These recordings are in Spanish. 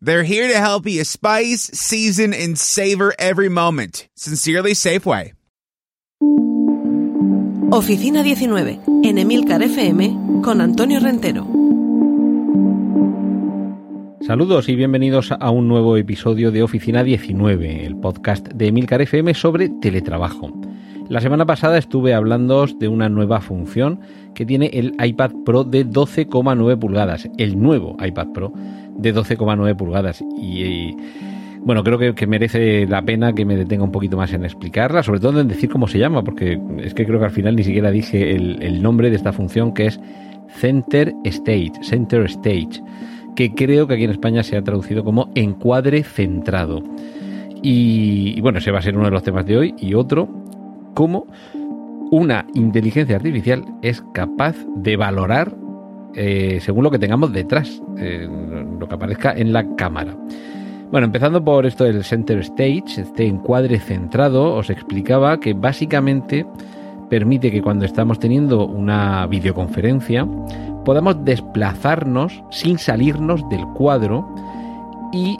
They're here to help you spice, season, and savor every moment. Sincerely, Safeway. Oficina 19, en Emilcar FM, con Antonio Rentero. Saludos y bienvenidos a un nuevo episodio de Oficina 19, el podcast de Emilcar FM sobre teletrabajo. La semana pasada estuve hablando de una nueva función que tiene el iPad Pro de 12,9 pulgadas, el nuevo iPad Pro de 12,9 pulgadas. Y, bueno, creo que, merece la pena que me detenga un poquito más en explicarla, sobre todo en decir cómo se llama, porque es que creo que al final ni siquiera dije el, nombre de esta función que es Center Stage, Center Stage, que creo que aquí en España se ha traducido como encuadre centrado. Y, y bueno, ese va a ser uno de los temas de hoy. Y otro, cómo una inteligencia artificial es capaz de valorar eh, según lo que tengamos detrás, eh, lo que aparezca en la cámara. Bueno, empezando por esto del center stage, este encuadre centrado, os explicaba que básicamente permite que cuando estamos teniendo una videoconferencia podamos desplazarnos sin salirnos del cuadro y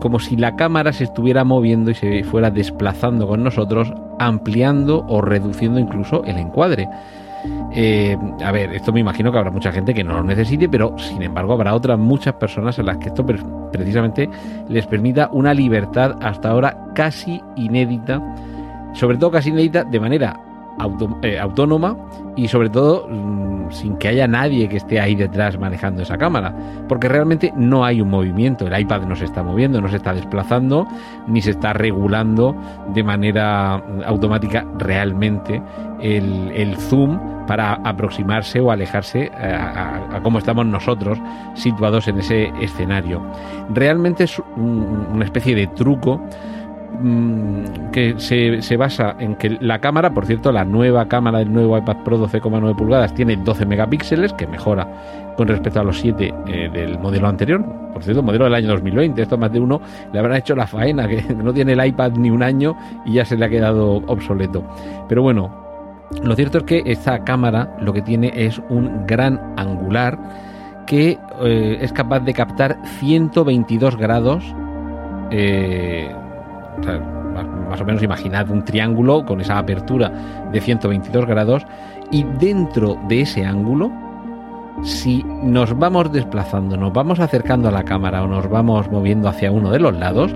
como si la cámara se estuviera moviendo y se fuera desplazando con nosotros, ampliando o reduciendo incluso el encuadre. Eh, a ver, esto me imagino que habrá mucha gente que no lo necesite, pero sin embargo habrá otras muchas personas a las que esto precisamente les permita una libertad hasta ahora casi inédita, sobre todo casi inédita de manera eh, autónoma y sobre todo mm, sin que haya nadie que esté ahí detrás manejando esa cámara, porque realmente no hay un movimiento, el iPad no se está moviendo, no se está desplazando, ni se está regulando de manera mm, automática realmente el, zoom para aproximarse o alejarse eh, a, a, cómo estamos nosotros situados en ese escenario. Realmente es una especie de truco Mm, que se, basa en que la cámara, por cierto, la nueva cámara del nuevo iPad Pro 12,9 pulgadas tiene 12 megapíxeles, que mejora con respecto a los 7 eh, del modelo anterior. Por cierto, modelo del año 2020. Esto más de uno le habrán hecho la faena, que no tiene el iPad ni un año y ya se le ha quedado obsoleto. Pero bueno, lo cierto es que esta cámara lo que tiene es un gran angular que eh, es capaz de captar 122 grados. Eh, más o menos imaginad un triángulo con esa apertura de 122 grados y dentro de ese ángulo, si nos vamos desplazando, nos vamos acercando a la cámara o nos vamos moviendo hacia uno de los lados,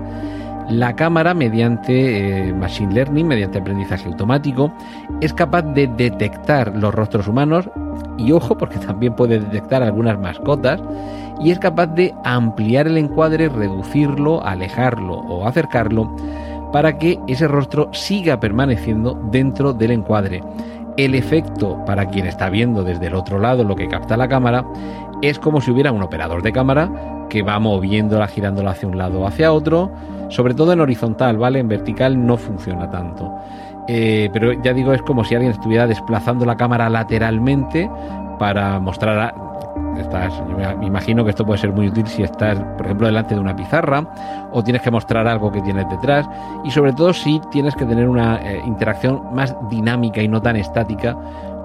la cámara, mediante eh, Machine Learning, mediante aprendizaje automático, es capaz de detectar los rostros humanos y ojo, porque también puede detectar algunas mascotas, y es capaz de ampliar el encuadre, reducirlo, alejarlo o acercarlo para que ese rostro siga permaneciendo dentro del encuadre. El efecto para quien está viendo desde el otro lado lo que capta la cámara es como si hubiera un operador de cámara que va moviéndola, girándola hacia un lado o hacia otro, sobre todo en horizontal, ¿vale? En vertical no funciona tanto. Eh, pero ya digo, es como si alguien estuviera desplazando la cámara lateralmente para mostrar Estás, yo me imagino que esto puede ser muy útil si estás, por ejemplo, delante de una pizarra o tienes que mostrar algo que tienes detrás y sobre todo si tienes que tener una eh, interacción más dinámica y no tan estática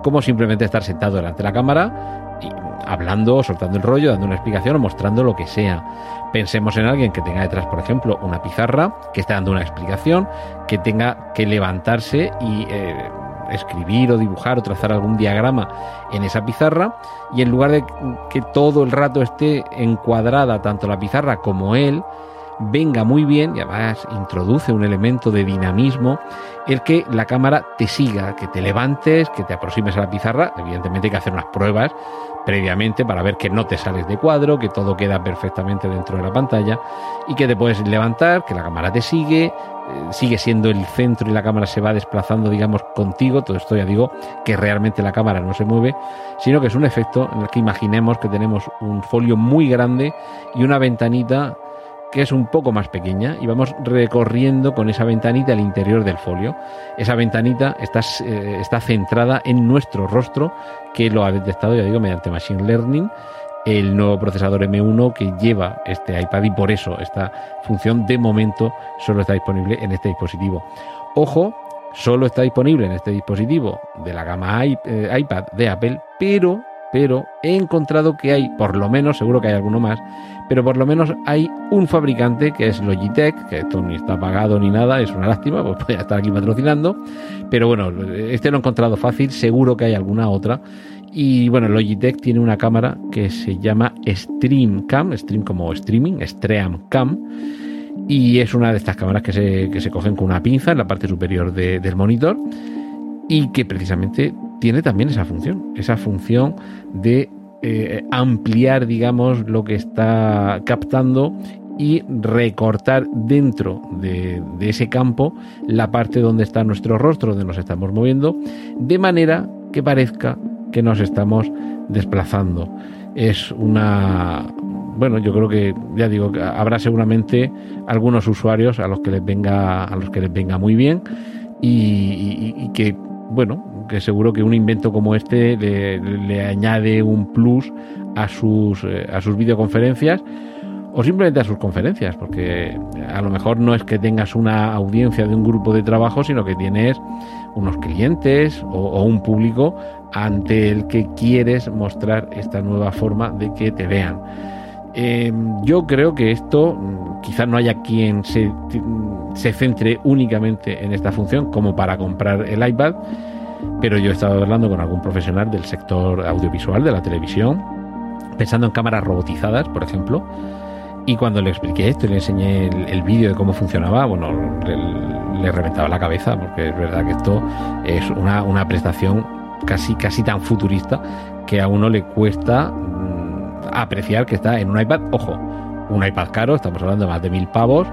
como simplemente estar sentado delante de la cámara y hablando, soltando el rollo, dando una explicación o mostrando lo que sea. Pensemos en alguien que tenga detrás, por ejemplo, una pizarra, que esté dando una explicación, que tenga que levantarse y eh, escribir o dibujar o trazar algún diagrama en esa pizarra y en lugar de que todo el rato esté encuadrada tanto la pizarra como él, venga muy bien y además introduce un elemento de dinamismo el que la cámara te siga, que te levantes, que te aproximes a la pizarra. Evidentemente hay que hacer unas pruebas previamente para ver que no te sales de cuadro, que todo queda perfectamente dentro de la pantalla y que te puedes levantar, que la cámara te sigue, eh, sigue siendo el centro y la cámara se va desplazando, digamos, contigo. Todo esto ya digo que realmente la cámara no se mueve, sino que es un efecto en el que imaginemos que tenemos un folio muy grande y una ventanita que es un poco más pequeña y vamos recorriendo con esa ventanita el interior del folio. Esa ventanita está, eh, está centrada en nuestro rostro, que lo ha detectado, ya digo, mediante Machine Learning, el nuevo procesador M1 que lleva este iPad y por eso esta función de momento solo está disponible en este dispositivo. Ojo, solo está disponible en este dispositivo de la gama eh, iPad de Apple, pero pero he encontrado que hay, por lo menos, seguro que hay alguno más, pero por lo menos hay un fabricante que es Logitech, que esto ni está pagado ni nada, es una lástima, pues podría estar aquí patrocinando, pero bueno, este lo he encontrado fácil, seguro que hay alguna otra. Y bueno, Logitech tiene una cámara que se llama Stream Cam, Stream como streaming, Stream Cam, y es una de estas cámaras que se, que se cogen con una pinza en la parte superior del monitor y que precisamente tiene también esa función, esa función de eh, ampliar, digamos, lo que está captando y recortar dentro de, ese campo la parte donde está nuestro rostro, donde nos estamos moviendo, de manera que parezca que nos estamos desplazando. Es una... Bueno, yo creo que, ya digo, habrá seguramente algunos usuarios a los que les venga, a los que les venga muy bien y que, bueno, que seguro que un invento como este le, añade un plus a sus, eh, a sus videoconferencias o simplemente a sus conferencias, porque a lo mejor no es que tengas una audiencia de un grupo de trabajo, sino que tienes unos clientes o, un público ante el que quieres mostrar esta nueva forma de que te vean. Em, yo creo que esto mm, quizás no haya quien se, se centre únicamente en esta función como para comprar el iPad, pero yo he estado hablando con algún profesional del sector audiovisual, de la televisión, pensando en cámaras robotizadas, por ejemplo, y cuando le expliqué esto y le enseñé el, vídeo de cómo funcionaba, bueno, le, reventaba la cabeza, porque es verdad que esto es una, una prestación casi, casi tan futurista que a uno le cuesta apreciar que está en un iPad, ojo, un iPad caro, estamos hablando de más de mil pavos,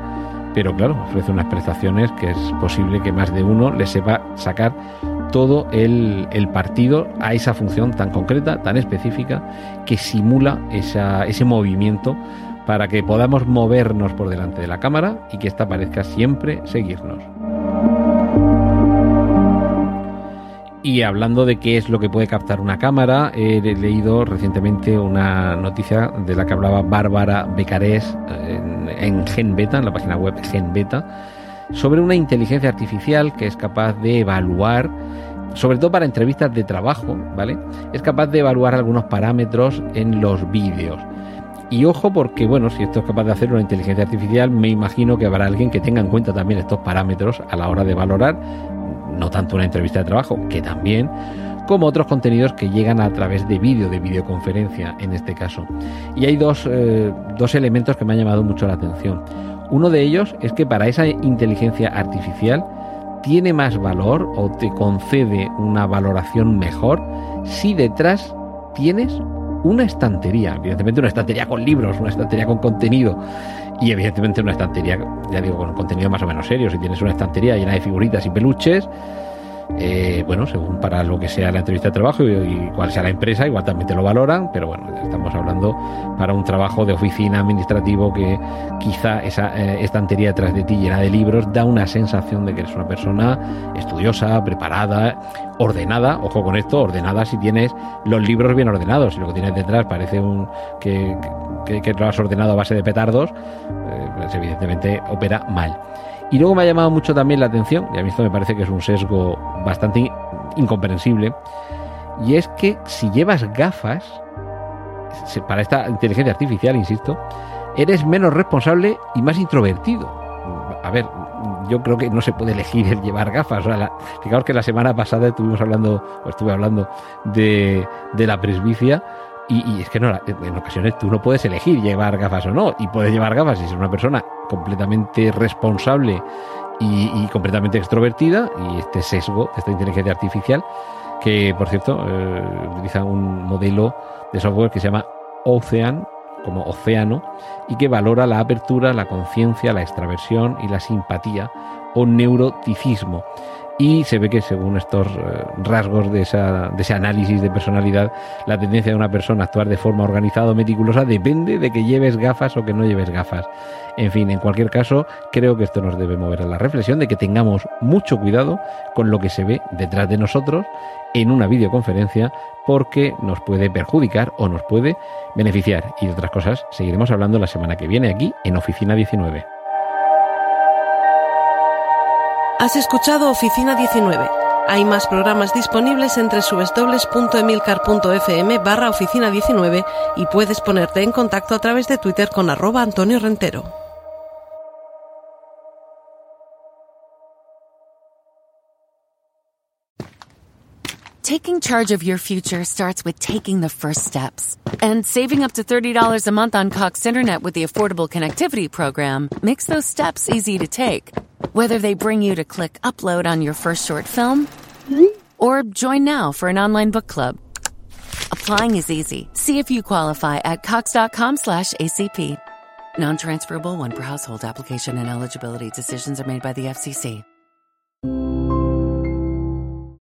pero claro, ofrece unas prestaciones que es posible que más de uno le sepa sacar todo el, partido a esa función tan concreta, tan específica, que simula ese movimiento para que podamos movernos por delante de la cámara y que ésta parezca siempre seguirnos. Y hablando de qué es lo que puede captar una cámara, he leído recientemente una noticia de la que hablaba Bárbara Becarés en, en GenBeta, en la página web GenBeta, sobre una inteligencia artificial que es capaz de evaluar, sobre todo para entrevistas de trabajo, ¿vale? Es capaz de evaluar algunos parámetros en los vídeos. Y ojo porque, bueno, si esto es capaz de hacer una inteligencia artificial, me imagino que habrá alguien que tenga en cuenta también estos parámetros a la hora de valorar, no tanto una entrevista de trabajo, que también, como otros contenidos que llegan a través de vídeo, de videoconferencia en este caso. Y hay dos, eh, dos elementos que me han llamado mucho la atención. Uno de ellos es que para esa inteligencia artificial tiene más valor o te concede una valoración mejor si detrás tienes una estantería, evidentemente una estantería con libros, una estantería con contenido y evidentemente una estantería, ya digo, con contenido más o menos serio. Si tienes una estantería llena de figuritas y peluches, eh, bueno, según para lo que sea la entrevista de trabajo y, cuál sea la empresa, igual también te lo valoran, pero bueno, estamos hablando para un trabajo de oficina administrativo que quizá esa eh, estantería detrás de ti llena de libros da una sensación de que eres una persona estudiosa, preparada, ordenada, ojo con esto, ordenada si tienes los libros bien ordenados, si lo que tienes detrás parece un que, que, lo has ordenado a base de petardos, eh, pues evidentemente opera mal. Y luego me ha llamado mucho también la atención, y a mí esto me parece que es un sesgo bastante incomprensible, y es que si llevas gafas, para esta inteligencia artificial, insisto, eres menos responsable y más introvertido. A ver, yo creo que no se puede elegir el llevar gafas. fijaos que la semana pasada estuvimos hablando, o estuve hablando de, de la presbicia y, es que no, en ocasiones tú no puedes elegir llevar gafas o no, y puedes llevar gafas y ser una persona completamente responsable y, completamente extrovertida, y este sesgo esta inteligencia artificial, que por cierto eh, utiliza un modelo de software que se llama Ocean, como océano, y que valora la apertura, la conciencia, la extraversión y la simpatía o neuroticismo. Y se ve que según estos eh, rasgos de, esa, ese análisis de personalidad, la tendencia de una persona a actuar de forma organizada o meticulosa depende de que lleves gafas o que no lleves gafas. En fin, en cualquier caso, creo que esto nos debe mover a la reflexión de que tengamos mucho cuidado con lo que se ve detrás de nosotros en una videoconferencia porque nos puede perjudicar o nos puede beneficiar. Y de otras cosas seguiremos hablando la semana que viene aquí en Oficina 19. Has escuchado Oficina 19. Hay más programas disponibles entre www.emilcar.fm barra oficina 19 y puedes ponerte en contacto a través de Twitter con arroba Antonio Rentero. Taking charge of your future starts with taking the first steps. And saving up to $30 a month on Cox Internet with the Affordable Connectivity Program makes those steps easy to take. Whether they bring you to click upload on your first short film or join now for an online book club. Applying is easy. See if you qualify at cox.com slash ACP. Non-transferable one per household application and eligibility decisions are made by the FCC.